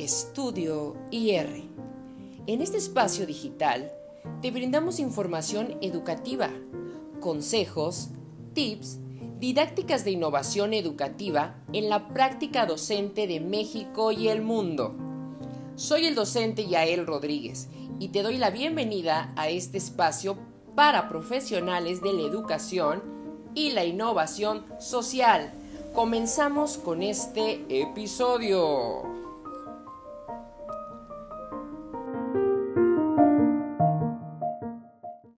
Estudio IR. En este espacio digital te brindamos información educativa, consejos, tips, didácticas de innovación educativa en la práctica docente de México y el mundo. Soy el docente Yael Rodríguez y te doy la bienvenida a este espacio para profesionales de la educación y la innovación social. Comenzamos con este episodio.